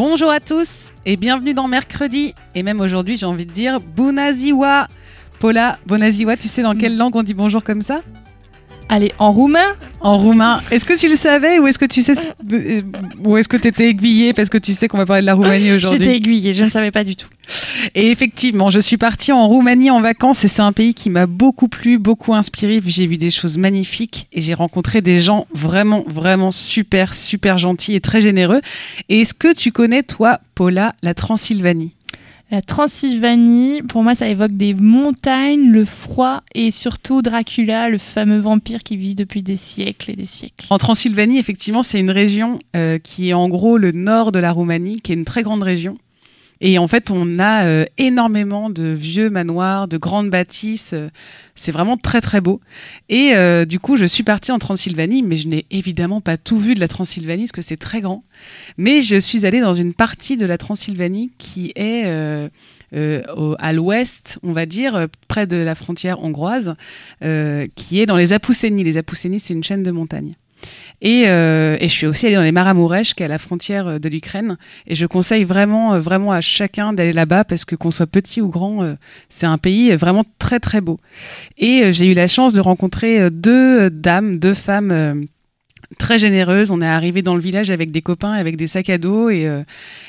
Bonjour à tous et bienvenue dans Mercredi. Et même aujourd'hui, j'ai envie de dire Bunaziwa. Paula, Bonaziwa, tu sais dans quelle langue on dit bonjour comme ça? Allez, en roumain En roumain. Est-ce que tu le savais ou est-ce que tu sais ou est-ce que tu étais aiguillée parce que tu sais qu'on va parler de la Roumanie aujourd'hui? J'étais aiguillée, je ne savais pas du tout. Et effectivement, je suis partie en Roumanie en vacances et c'est un pays qui m'a beaucoup plu, beaucoup inspiré. J'ai vu des choses magnifiques et j'ai rencontré des gens vraiment, vraiment super, super gentils et très généreux. Et est-ce que tu connais, toi, Paula, la Transylvanie? La Transylvanie, pour moi, ça évoque des montagnes, le froid et surtout Dracula, le fameux vampire qui vit depuis des siècles et des siècles. En Transylvanie, effectivement, c'est une région euh, qui est en gros le nord de la Roumanie, qui est une très grande région. Et en fait, on a euh, énormément de vieux manoirs, de grandes bâtisses. Euh, c'est vraiment très très beau. Et euh, du coup, je suis partie en Transylvanie, mais je n'ai évidemment pas tout vu de la Transylvanie parce que c'est très grand. Mais je suis allée dans une partie de la Transylvanie qui est à l'ouest, on va dire, près de la frontière hongroise, qui est dans les Apousénies. Les Apousénies, c'est une chaîne de montagnes. Euh, et, je suis aussi allée dans les Maramourèches, qui est à la frontière euh, de l'Ukraine. Et je conseille vraiment, euh, vraiment à chacun d'aller là-bas parce que qu'on soit petit ou grand, c'est un pays vraiment très très beau. Et j'ai eu la chance de rencontrer deux dames, deux femmes très généreuses. On est arrivé dans le village avec des copains, avec des sacs à dos, et,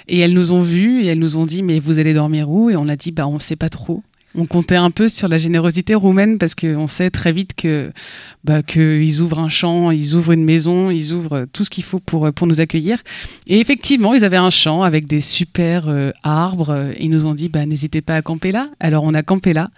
et elles nous ont vus et elles nous ont dit mais vous allez dormir où? Et on a dit bah on sait pas trop. On comptait un peu sur la générosité roumaine parce qu'on sait très vite que bah, qu'ils ouvrent un champ, ils ouvrent une maison, ils ouvrent tout ce qu'il faut pour, nous accueillir. Et effectivement, ils avaient un champ avec des super euh, arbres. Ils nous ont dit bah, n'hésitez pas à camper là. Alors on a campé là.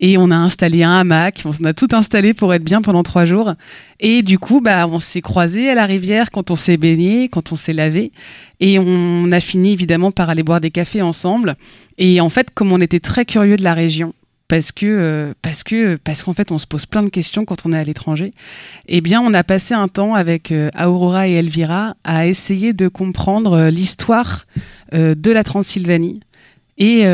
Et on a installé un hamac, on a tout installé pour être bien pendant trois jours. Et du coup, bah, on s'est croisés à la rivière quand on s'est baigné, quand on s'est lavé. Et on a fini évidemment par aller boire des cafés ensemble. Et en fait, comme on était très curieux de la région, parce que euh, parce que parce qu'en fait on se pose plein de questions quand on est à l'étranger. Eh bien, on a passé un temps avec euh, Aurora et Elvira à essayer de comprendre euh, l'histoire de la Transylvanie et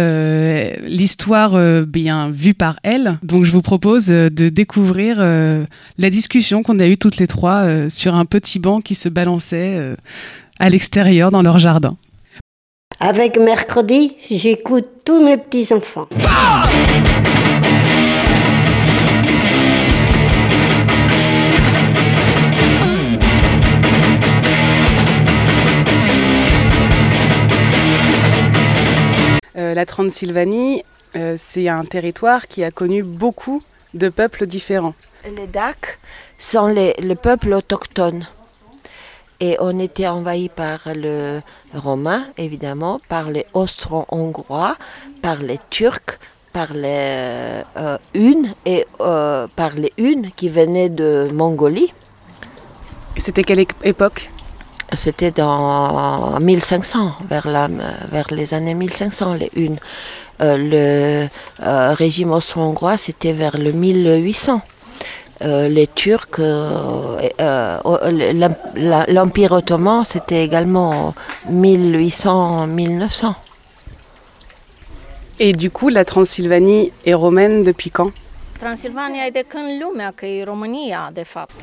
l'histoire bien vue par elle. Donc, je vous propose de découvrir la discussion qu'on a eue toutes les trois sur un petit banc qui se balançait à l'extérieur dans leur jardin. Avec mercredi, j'écoute tous mes petits-enfants. Euh, la Transylvanie, euh, c'est un territoire qui a connu beaucoup de peuples différents. Les Dacs sont les, le peuple autochtone. Et on était envahi par le romain, évidemment, par les austro-hongrois, par les turcs, par les euh, hunes et euh, par les hunes qui venaient de Mongolie. C'était quelle époque? C'était dans 1500, vers, les années 1500, les hunes. Euh, le régime austro-hongrois, c'était vers le 1800. Euh, les Turcs, euh, euh, l'Empire ottoman, c'était également 1800-1900. Et du coup, la Transylvanie est romaine depuis quand?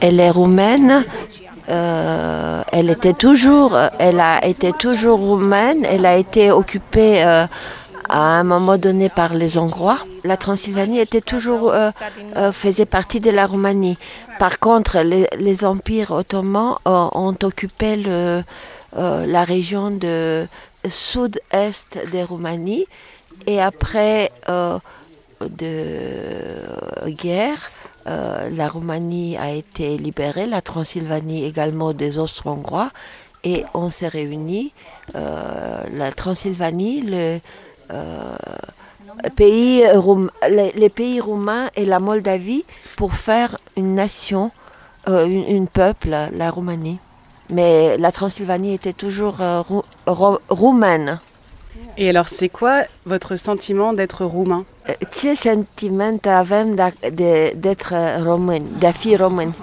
Elle est roumaine. elle était toujours, elle a été toujours roumaine. Elle a été occupée à un moment donné par les Hongrois. La Transylvanie était toujours, euh, euh, faisait partie de la Roumanie. Par contre, les, empires ottomans euh, ont occupé le, la région de sud-est de Roumanie. Et après de guerre, la Roumanie a été libérée, la Transylvanie également des Austro-Hongrois, et on s'est réunis. la Transylvanie, le, euh, pays, les, pays roumains et la Moldavie pour faire une nation euh, une, peuple, la Roumanie. Mais la Transylvanie était toujours euh, rou- ro- roumaine. Et alors, c'est quoi votre sentiment d'être roumain? Euh, Ce sentiment avem d'être român, de fi român.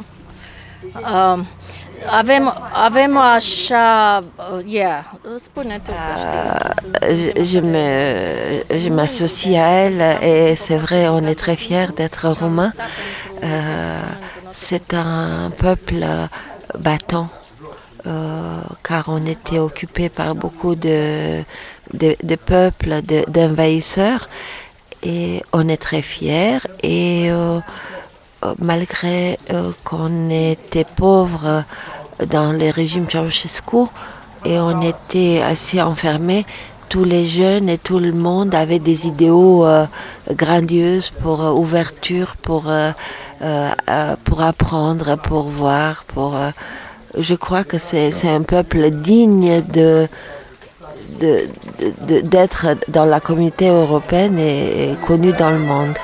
Avem, avem așa, uh, yeah, spune tu că știi. Euh, je, je me, je m'associe à elle et c'est vrai, on est très fiers d'être roumain. Euh, c'est un peuple battant euh, car on était occupé par beaucoup de, de, de peuples, de- d'envahisseurs et on est très fiers et euh, euh, malgré qu'on était pauvre dans le régime Ceausescu et on était assez enfermés, tous les jeunes et tout le monde avaient des idéaux grandioses pour ouverture, pour, pour apprendre, pour voir. Pour, je crois que c'est un peuple digne d'être dans la communauté européenne et connu dans le monde.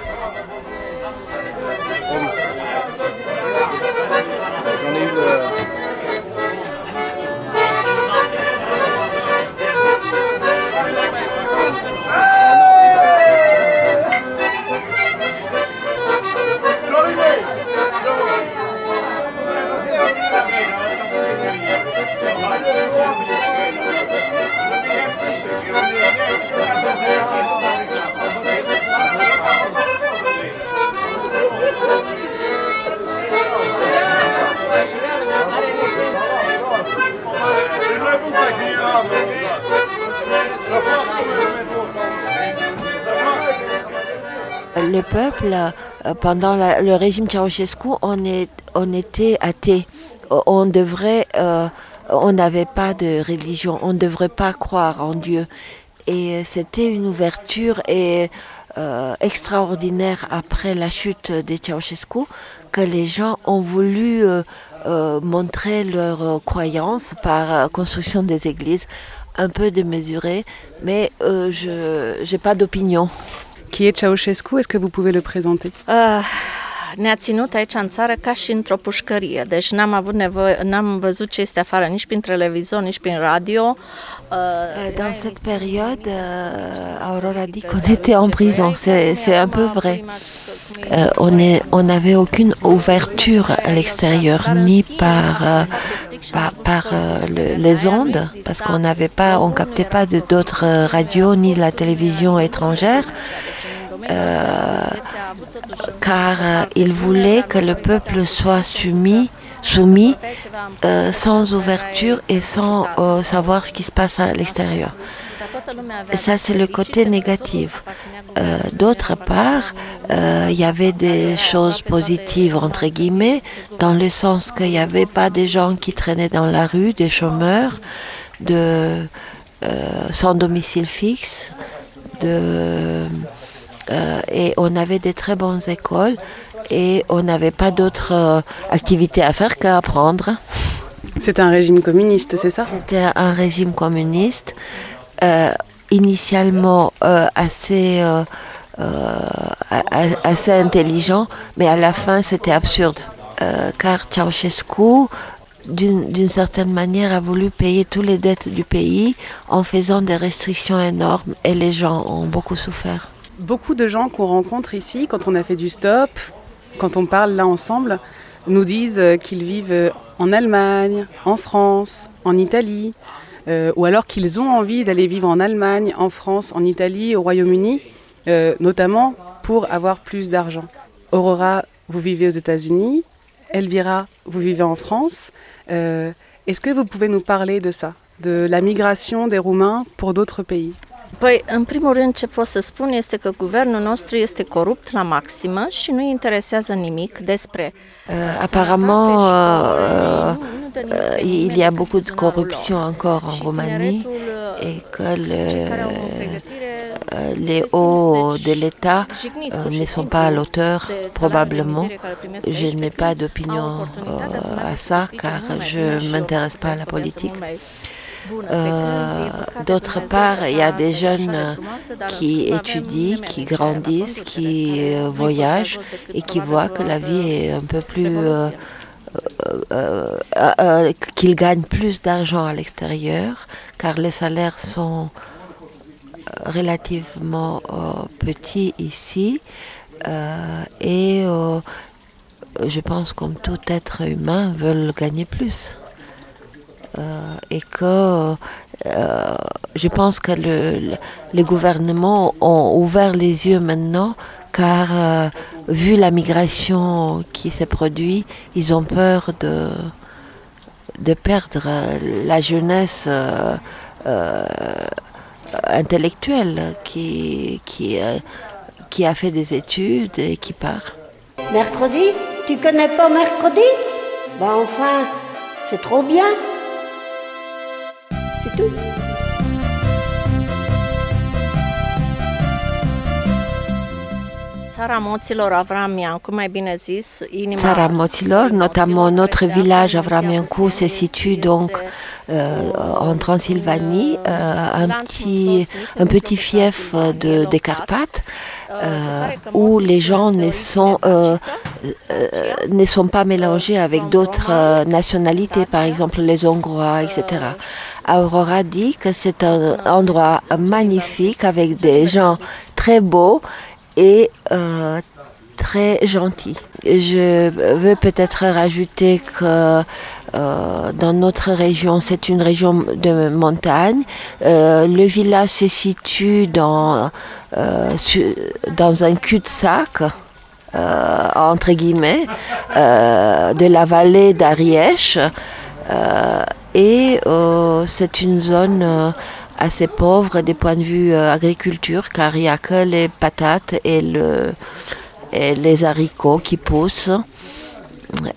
Euh, pendant le régime Ceausescu, on, était athée. On devrait, euh, on n'avait pas de religion, on ne devrait pas croire en Dieu. Et c'était une ouverture et, euh, extraordinaire après la chute de Ceausescu que les gens ont voulu euh, euh, montrer leur euh, croyance par euh, construction des églises un peu démesurée, mais euh, je n'ai pas d'opinion. Qui est Ceausescu? Est-ce que vous pouvez le présenter? Uh, ne-a ținut aici în țară ca și într-o pușcărie, deci n-am avut nevoie, n-am văzut ce este afară nici prin televizor, nici prin radio. Dans cette période, euh, Aurora dit qu'on était en prison. C'est un peu vrai. Euh, on n'avait aucune ouverture à l'extérieur, ni par, euh, par, par, euh, le- les ondes, parce qu'on n'avait pas, on captait pas d'autres euh, radios ni la télévision étrangère, car euh, il voulait que le peuple soit soumis, soumis euh, sans ouverture et sans euh, savoir ce qui se passe à l'extérieur. Ça, c'est le côté négatif. Euh, D'autre part, euh, il y avait des choses positives, entre guillemets, dans le sens qu'il n'y avait pas des gens qui traînaient dans la rue, des chômeurs, de, euh, sans domicile fixe, de, euh, et on avait des très bonnes écoles et on n'avait pas d'autres euh, activités à faire qu'apprendre. C'est un régime communiste, c'est ça? C'était un régime communiste, euh, initialement euh, assez, assez intelligent, mais à la fin c'était absurde. Car Ceausescu, d'une certaine manière, a voulu payer toutes les dettes du pays en faisant des restrictions énormes et les gens ont beaucoup souffert. Beaucoup de gens qu'on rencontre ici, quand on a fait du stop, quand on parle là ensemble, nous disent euh, qu'ils vivent euh, en Allemagne, en France, en Italie, euh, ou alors qu'ils ont envie d'aller vivre en Allemagne, en France, en Italie, au Royaume-Uni, notamment pour avoir plus d'argent. Aurora, vous vivez aux États-Unis, Elvira, vous vivez en France. Est-ce que vous pouvez nous parler de ça, de la migration des Roumains pour d'autres pays? Păi, în primul rând, ce pot să spun este că guvernul nostru este corupt la maximă și nu interesează nimic despre Euh, apparemment, euh, euh, il y a beaucoup de corruption encore en Roumanie et que le- euh, les hauts de l'État euh, ne sont pas à l'auteur, probablement. Je n'ai pas d'opinion à ça car je ne m'intéresse pas à la politique. Euh, D'autre part, il y a des jeunes euh, qui étudient, qui grandissent, qui euh, voyagent et qui voient que la vie est un peu plus euh, qu'ils gagnent plus d'argent à l'extérieur, car les salaires sont relativement petits ici. et je pense comme tout être humain veulent gagner plus. Et que je pense que le, les gouvernements ont ouvert les yeux maintenant car euh, vu la migration qui s'est produite, ils ont peur de, perdre la jeunesse euh, euh, intellectuelle qui a fait des études et qui part. Mercredi? Tu connais pas mercredi? Ben enfin, c'est trop bien. C'est tout. Țara Moților, notamment notre village Avramiancu, se situe donc euh, en Transylvanie, euh, un, petit, un petit fief de, des Carpates, euh, où les gens ne sont, euh, euh, ne sont pas mélangés avec d'autres nationalités, par exemple les Hongrois, etc. Aurora dit que c'est un endroit magnifique avec des gens très beaux et euh, très gentil. Je veux peut-être rajouter que euh, dans notre région, c'est une région de montagne. Euh, le village se situe dans, dans un cul-de-sac. entre guillemets, de la vallée d'Arièche. et c'est une zone assez pauvre des points de vue euh, agriculture, car il n'y a que les patates et, le, les haricots qui poussent.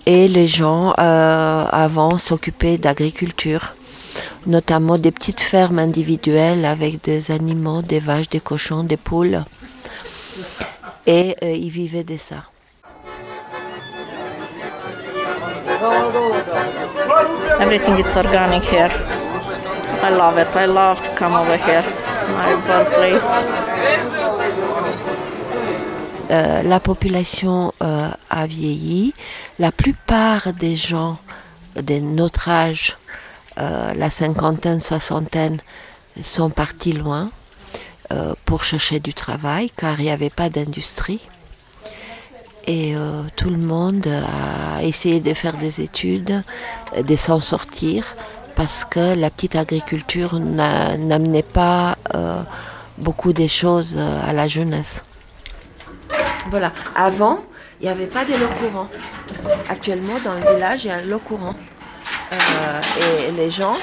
Et les gens euh, avant s'occupaient d'agriculture, notamment des petites fermes individuelles avec des animaux, des vaches, des cochons, des poules. Et euh, ils vivaient de ça. Everything is organic here. I love it. I love to come over here. It's my birthplace. Euh, la population euh, a vieilli. La plupart des gens de notre âge, euh, la cinquantaine, soixantaine, sont partis loin pour chercher du travail car il n'y avait pas d'industrie. Et tout le monde a essayé de faire des études, de s'en sortir parce que la petite agriculture n'amenait pas euh, beaucoup de choses euh, à la jeunesse. Voilà, avant, il n'y avait pas de l'eau courant. Actuellement, dans le village, il y a l'eau courant. Euh, et les gens,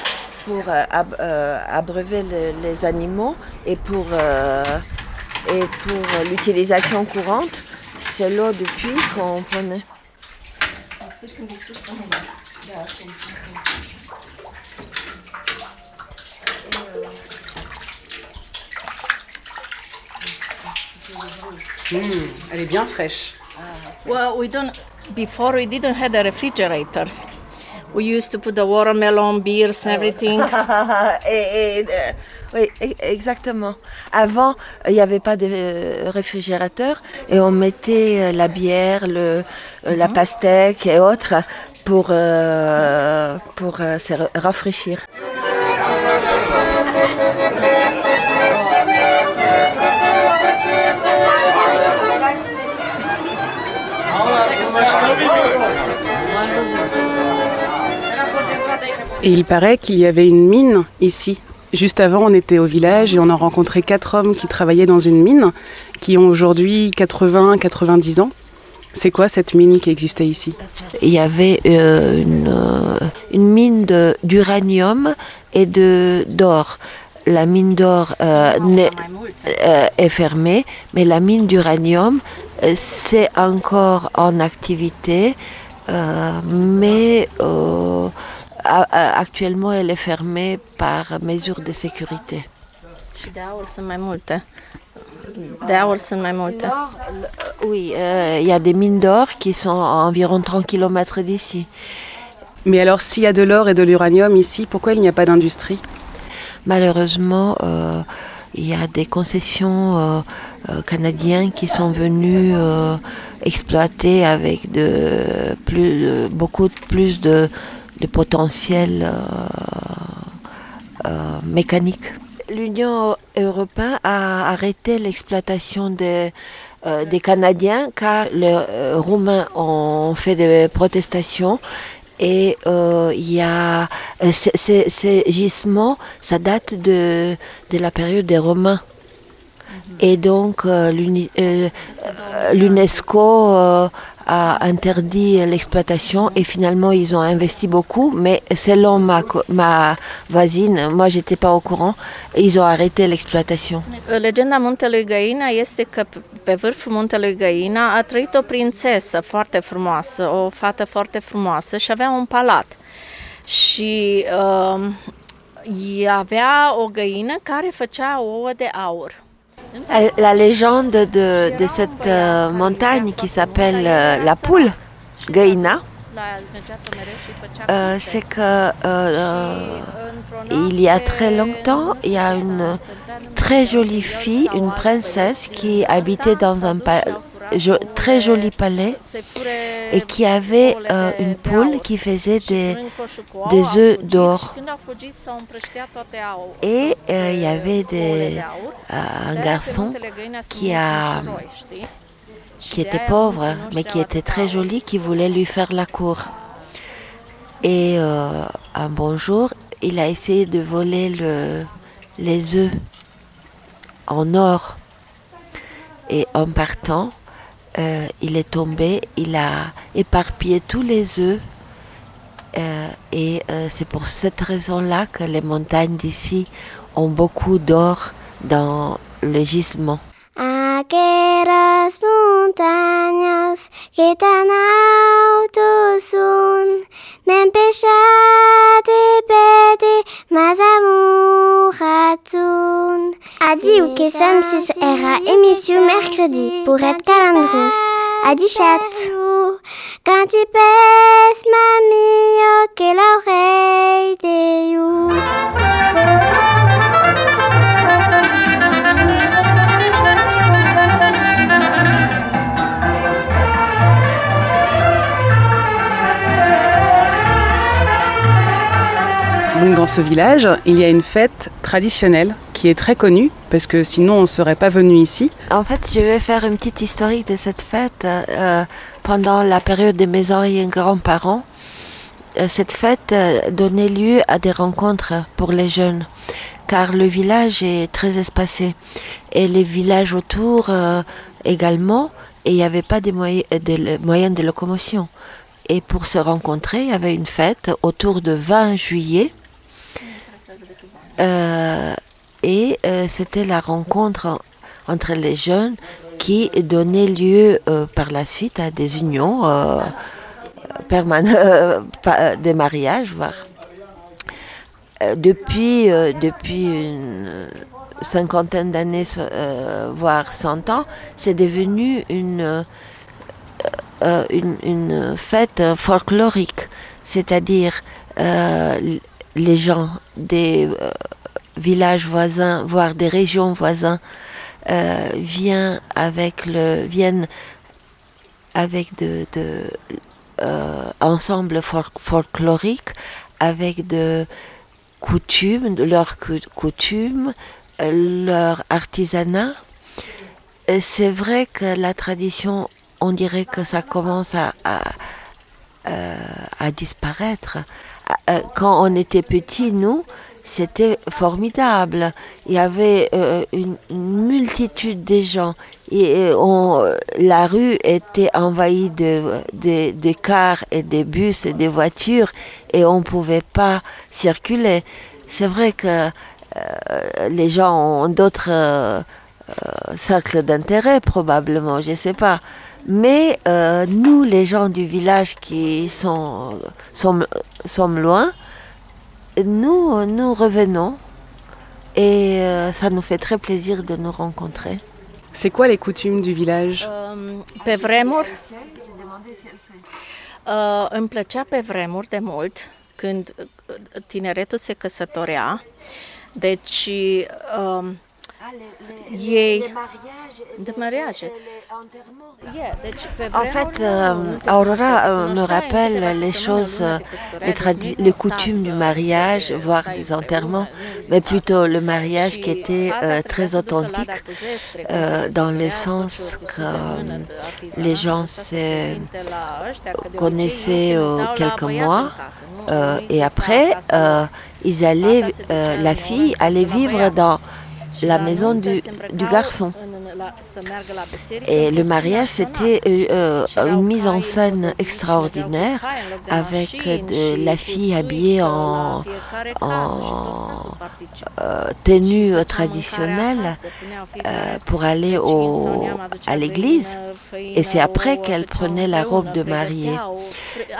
pour abreuver les animaux et pour, et pour l'utilisation courante, c'est l'eau de puits qu'on prenait. Mmh, elle est bien fraîche. Well, we don't. Before we didn't have the refrigerators. We used to put the watermelon, beers, and everything. et, et, euh, oui, e, exactement. Avant, il n'y avait pas de euh, réfrigérateur et on mettait euh, la bière, le, la mhm. pastèque et autres pour, pour se rafraîchir. Et il paraît qu'il y avait une mine ici. Juste avant, on était au village et on a rencontré quatre hommes qui travaillaient dans une mine, qui ont aujourd'hui 80-90 ans. C'est quoi cette mine qui existait ici? Il y avait euh, euh, une, mine d'uranium et d'or. La mine d'or euh, est fermée, mais la mine d'uranium, c'est encore en activité, mais actuellement, elle est fermée par mesure de sécurité. Oui, euh, il y a des mines d'or qui sont à environ 30 km d'ici. Mais alors, s'il y a de l'or et de l'uranium ici, pourquoi il n'y a pas d'industrie? Malheureusement, euh, il y a des concessions canadiennes qui sont venues exploiter avec de plus, beaucoup plus de, de potentiel mécanique. L'Union européenne a arrêté l'exploitation des, des Canadiens car les Roumains ont fait des protestations et euh, il y a euh, ces gisements, ça date de, de la période des Romains. Mhm. Et donc euh, l'UNESCO a interdit l'exploitation et finalement ils ont investi beaucoup, mais selon ma, ma voisine, moi j'étais pas au courant, ils ont arrêté l'exploitation. Legenda muntelui Găina este că pe vârful muntelui Găina a trăit o prințesă foarte frumoasă, o fată foarte frumoasă și avea un palat. Și uh, avea o găină care făcea ouă de aur. La légende de, cette euh, montagne qui s'appelle euh, la poule, Gaïna, euh, c'est que il y a très longtemps, il y a une très jolie fille, une princesse qui habitait dans un très joli palais et qui avait euh, une poule qui faisait des, œufs d'or. Et euh, il y avait euh, un garçon qui, était pauvre, mais qui était très joli, qui voulait lui faire la cour. Et un bon jour, il a essayé de voler le, les œufs en or. Et en partant, euh, il est tombé, il a éparpillé tous les œufs. Euh, et euh, c'est pour cette raison-là que les montagnes d'ici ont beaucoup d'or dans le gisement. Adi ou Kessom sus era émission mercredi pour être calendros. Adi chat. Quand tu pèses mamie, que l'oreille de you. dans ce village, il y a une fête traditionnelle est très connue, parce que sinon on ne serait pas venu ici. En fait, je vais faire une petite historique de cette fête. Euh, pendant la période de mes anciens grands-parents, euh, cette fête euh, donnait lieu à des rencontres pour les jeunes, car le village est très espacé. Et les villages autour également, et il n'y avait pas de moyens de locomotion. Et pour se rencontrer, il y avait une fête autour de 20 juillet et euh, c'était la rencontre entre les jeunes qui donnait lieu euh, par la suite à des unions permanentes, des mariages, voire. depuis, depuis une cinquantaine d'années, voire cent ans, c'est devenu une, fête folklorique, c'est-à-dire les gens des euh, villages voisins, voire des régions voisines, euh, viennent avec le, viennent avec de, de euh, avec de coutumes, de leurs coutumes, leur artisanat. C'est vrai que la tradition, on dirait que ça commence à, à, à disparaître. Euh, quand on était petit, nous, c'était formidable. Il y avait euh, une, multitude de gens. Et on, la rue était envahie de, de, cars et de bus et de voitures et on ne pouvait pas circuler. C'est vrai que euh, les gens ont d'autres cercles d'intérêt probablement, je ne sais pas. Mais euh, nous, les gens du village qui sont, sommes, sommes loin, nous, nous revenons et euh, ça nous fait très plaisir de nous rencontrer. C'est quoi les coutumes du village? Pe vremuri, uh, îmi plăcea pe vremuri de mult când tineretul se căsătorea. Deci uh, ei de mariage. En fait, euh, Aurora euh, me rappelle les choses, euh, les, coutumes du mariage, voire des enterrements, mais plutôt le mariage qui était euh, très authentique, euh, dans le sens que euh, les gens se connaissaient euh, quelques mois euh, et après euh, ils allaient, euh, la fille allait la vivre dans la maison du garçon. Et le mariage, c'était euh, euh, aveau une mise en scène extraordinaire avec de la fille habillée en, euh, tenue traditionnelle euh, pour aller au, à l'église. Et c'est après qu'elle prenait la robe de mariée.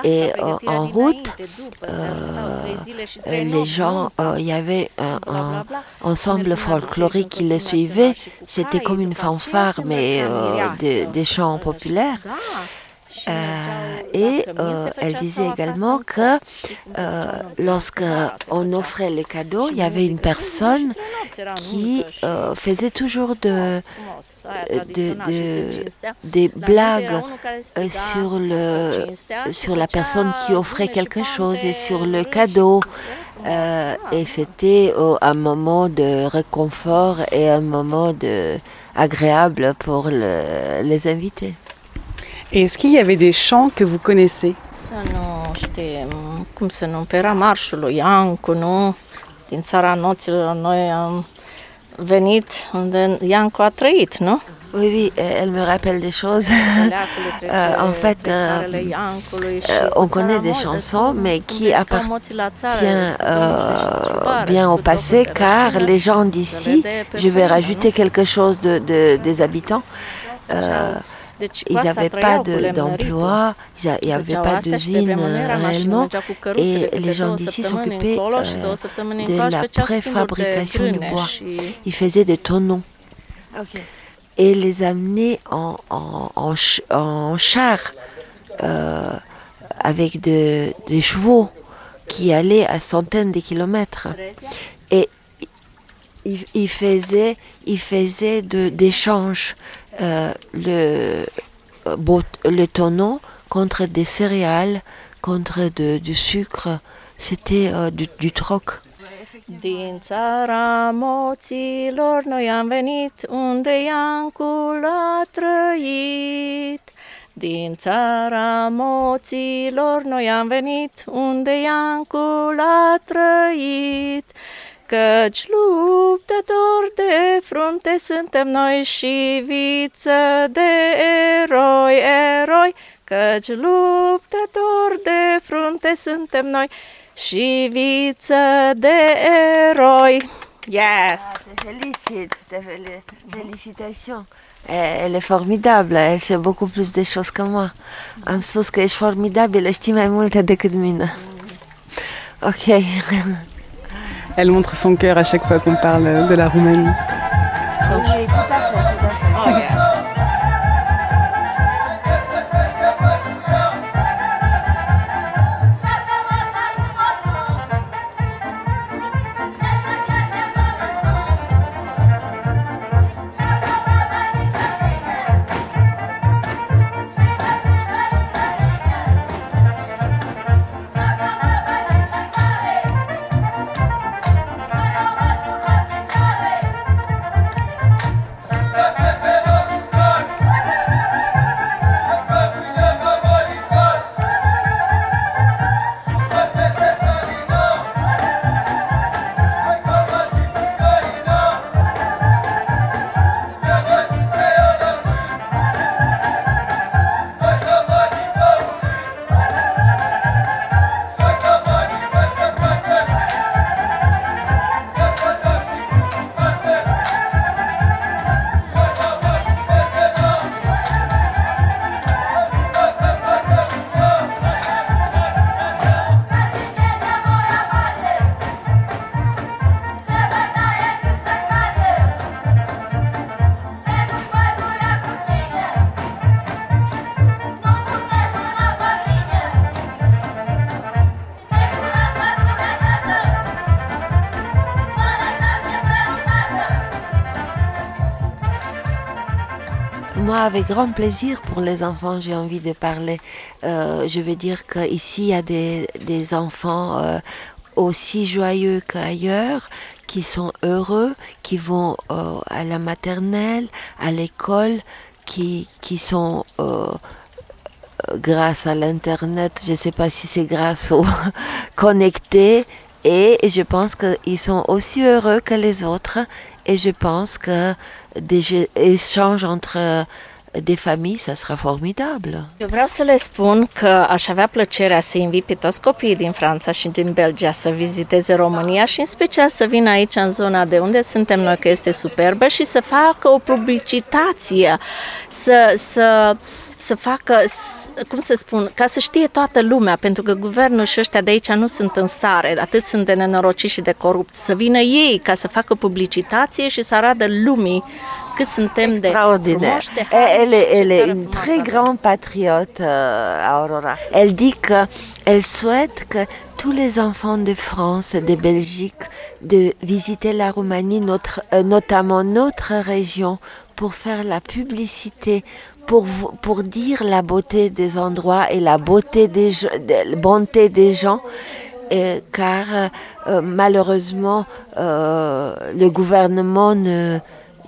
Et, euh, en route, Euh, les gens, euh, il y avait un, un ensemble folklorique qui les suivait. C'était comme une după aceea fanfare, se mais euh, des, chants populaires. Euh, et euh, elle disait également que euh, făceau nopți, lorsque da, se on făcea. offrait les cadeaux, il y avait une personne qui faisait toujours des blagues sur, le, sur la personne qui offrait quelque chose et sur le cadeau. Et c'était un moment de réconfort et un moment de, agréable pour le- les invités. Et est-ce qu'il y avait des chants que vous connaissez? Să nu știm cum se numește, era marșul lui Iancu, nu? Din țara noților noi am venit unde Iancu a trăit, nu? Oui, oui, euh, elle me rappelle des choses. Euh, en fait, euh, euh, on connaît des chansons, mais qui euh, țiobară bien au passé, car les gens d'ici, je vais rajouter quelque chose de, de- des habitants, euh, ils n'avaient pas cu de- d'emploi, ils n'avaient Făceau pas d'usine euh, réellement, et les gens d'ici s'occupaient euh, de la préfabrication du bois. Ils faisaient des tonneaux et les amenaient en, en, en, ch- en char euh, avec de- des chevaux qui allaient à centaines de kilomètres. Et ils, faisaient, ils faisaient d'échanges euh, le, le tonneau contre des céréales, contre du sucre. C'était euh, du, du troc. Din țara moților noi am venit unde Iancul a trăit. Din țara moților noi am venit unde Iancul a trăit. Căci luptători de frunte suntem noi și viță de eroi, eroi. Căci luptători de frunte suntem noi viță de eroi. Yes! Te félicite, te féli- félicitations. Elle elle est formidable, elle sait beaucoup plus de choses que moi. Am spus că ești formidabilă, știi mai multe decât mine. Ok. Elle montre son cœur à chaque fois qu'on parle de la Roumanie. Avec grand plaisir pour les enfants, j'ai envie de parler. Euh, je veux dire qu'ici, il y a des, enfants euh, aussi joyeux qu'ailleurs, qui sont heureux, qui vont euh, à la maternelle, à l'école, qui, qui sont grâce à l'Internet, je ne sais pas si c'est grâce aux connectés, et je pense qu'ils sont aussi heureux que les autres, et je pense que des échanges entre de familie, ça sera formidable. Eu vreau să le spun că aș avea plăcerea să invit pe toți copiii din Franța și din Belgia să viziteze România și în special să vină aici în zona de unde suntem noi, că este superbă și să facă o publicitație, să, să să facă, cum să spun, ca să știe toată lumea, pentru că guvernul și ăștia de aici nu sunt în stare, atât sunt de nenorociți și de corupți, să vină ei ca să facă publicitație și să arate lumii cât suntem de Extraordinaire. Elle, est, elle est une très grande patriote, euh, Aurora. Elle dit qu'elle souhaite que tous les enfants de France et de Belgique de visiter la Roumanie, notre, euh, notamment notre région, pour faire la publicité, pour, pour dire la beauté des endroits et la beauté des, de- la bonté des gens. Car euh, euh, malheureusement, euh, le gouvernement ne,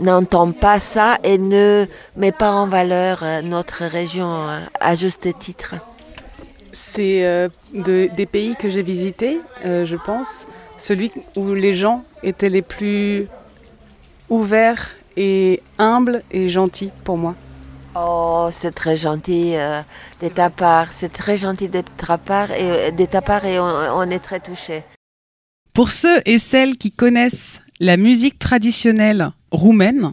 n'entend pas ça et ne met pas en valeur euh, notre région euh, à juste titre. C'est euh, de- des pays que j'ai visités, euh, je pense, celui où les gens étaient les plus ouverts et humbles et gentils pour moi. Oh, c'est très gentil euh, de ta part, c'est très gentil de ta part et, de ta part et on, on est très touchés. Pour ceux et celles qui connaissent la musique traditionnelle roumaine,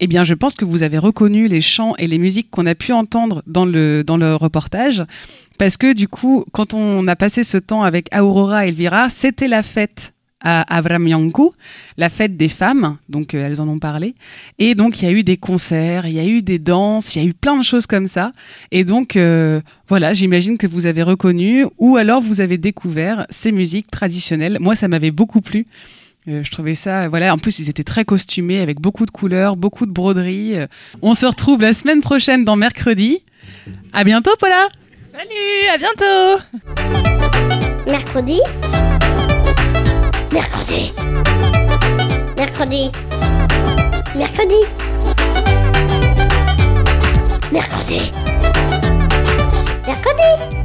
eh bien, je pense que vous avez reconnu les chants et les musiques qu'on a pu entendre dans le, dans le reportage. Parce que du coup, quand on a passé ce temps avec Aurora et Elvira, c'était la fête à Avramiancu, la fête des femmes, donc euh, elles en ont parlé. Et donc il y a eu des concerts, il y a eu des danses, il y a eu plein de choses comme ça. Et donc euh, voilà, j'imagine que vous avez reconnu ou alors vous avez découvert ces musiques traditionnelles. Moi, ça m'avait beaucoup plu. Euh, je trouvais ça, voilà. En plus, ils étaient très costumés avec beaucoup de couleurs, beaucoup de broderies. Euh, on se retrouve la semaine prochaine dans mercredi. À bientôt, Paula. Salut, à bientôt. Mercredi. Mercredi. Mercredi. Mercredi. Mercredi. Mercredi.